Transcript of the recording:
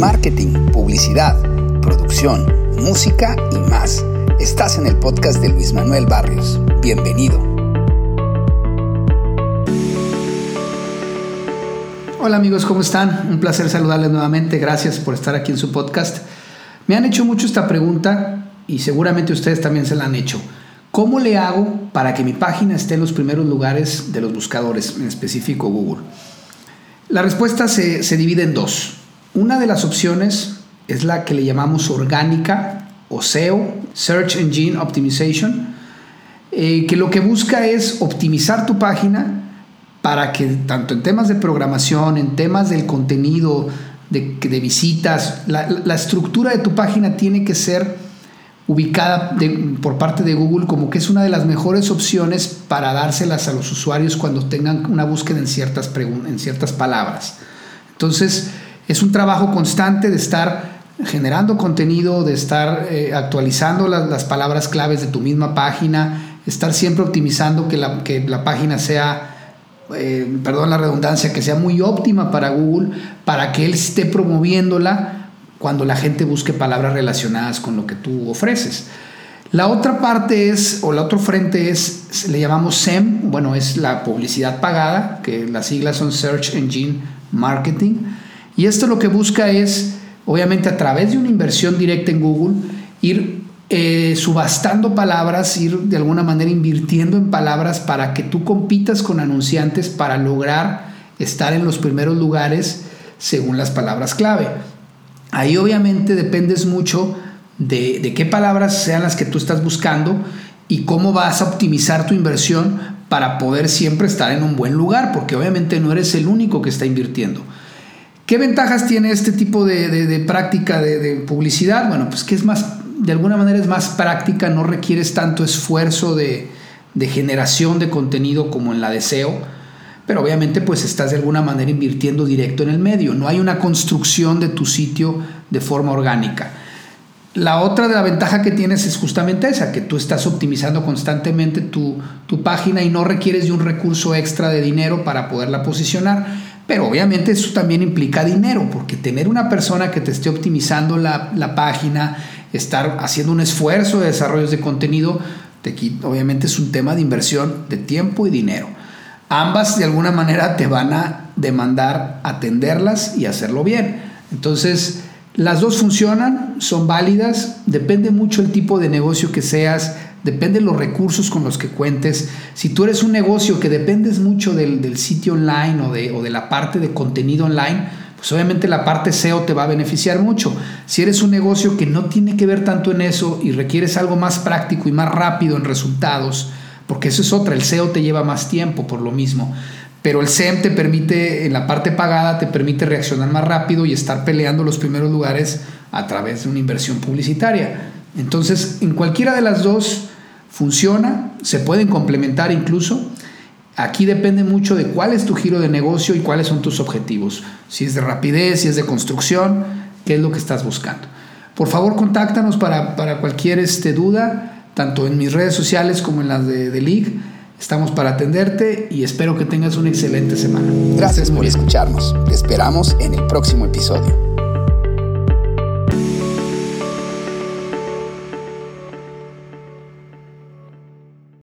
marketing, publicidad, producción, música y más. Estás en el podcast de Luis Manuel Barrios. Bienvenido. Hola amigos, ¿cómo están? Un placer saludarles nuevamente. Gracias por estar aquí en su podcast. Me han hecho mucho esta pregunta y seguramente ustedes también se la han hecho. ¿Cómo le hago para que mi página esté en los primeros lugares de los buscadores, en específico Google? La respuesta se, divide en dos. Una de las opciones es la que le llamamos orgánica o SEO, Search Engine Optimization, eh, que lo que busca es optimizar tu página para que tanto en temas de programación, en temas del contenido, de, visitas, la, la estructura de tu página tiene que ser ubicada por parte de Google como que es una de las mejores opciones para dárselas a los usuarios cuando tengan una búsqueda en ciertas, en ciertas palabras. Entonces, es un trabajo constante de estar generando contenido, de estar eh, actualizando las, palabras claves de tu misma página, estar siempre optimizando que la, que la página sea, eh, perdón la redundancia, que sea muy óptima para Google, para que él esté promoviéndola cuando la gente busque palabras relacionadas con lo que tú ofreces. La otra parte es, o la otro frente es, le llamamos SEM, bueno, es la publicidad pagada, que las siglas son Search Engine Marketing. Y esto lo que busca es, obviamente a través de una inversión directa en Google, ir eh, subastando palabras, ir de alguna manera invirtiendo en palabras para que tú compitas con anunciantes para lograr estar en los primeros lugares según las palabras clave. Ahí obviamente dependes mucho de, qué palabras sean las que tú estás buscando y cómo vas a optimizar tu inversión para poder siempre estar en un buen lugar, porque obviamente no eres el único que está invirtiendo. ¿Qué ventajas tiene este tipo de, práctica de, publicidad? Bueno, pues que es más, de alguna manera es más práctica, no requieres tanto esfuerzo de, generación de contenido como en la de SEO pero obviamente pues estás de alguna manera invirtiendo directo en el medio, no hay una construcción de tu sitio de forma orgánica. La otra de la ventaja que tienes es justamente esa, que tú estás optimizando constantemente tu, tu página y no requieres de un recurso extra de dinero para poderla posicionar. Pero obviamente eso también implica dinero, porque tener una persona que te esté optimizando la, la página, estar haciendo un esfuerzo de desarrollo de contenido, te, obviamente es un tema de inversión de tiempo y dinero ambas de alguna manera te van a demandar atenderlas y hacerlo bien. Entonces, las dos funcionan, son válidas, depende mucho el tipo de negocio que seas, depende los recursos con los que cuentes. Si tú eres un negocio que dependes mucho del, sitio online o de, o de la parte de contenido online, pues obviamente la parte SEO te va a beneficiar mucho. Si eres un negocio que no tiene que ver tanto en eso y requieres algo más práctico y más rápido en resultados, porque eso es otra, el SEO te lleva más tiempo por lo mismo. Pero el SEM te permite, en la parte pagada, te permite reaccionar más rápido y estar peleando los primeros lugares a través de una inversión publicitaria. Entonces, en cualquiera de las dos funciona, se pueden complementar incluso. Aquí depende mucho de cuál es tu giro de negocio y cuáles son tus objetivos. Si es de rapidez, si es de construcción, qué es lo que estás buscando. Por favor, contáctanos para, para cualquier este, duda tanto en mis redes sociales como en las de, The League. Estamos para atenderte y espero que tengas una excelente semana. Gracias por escucharnos. Te esperamos en el próximo episodio.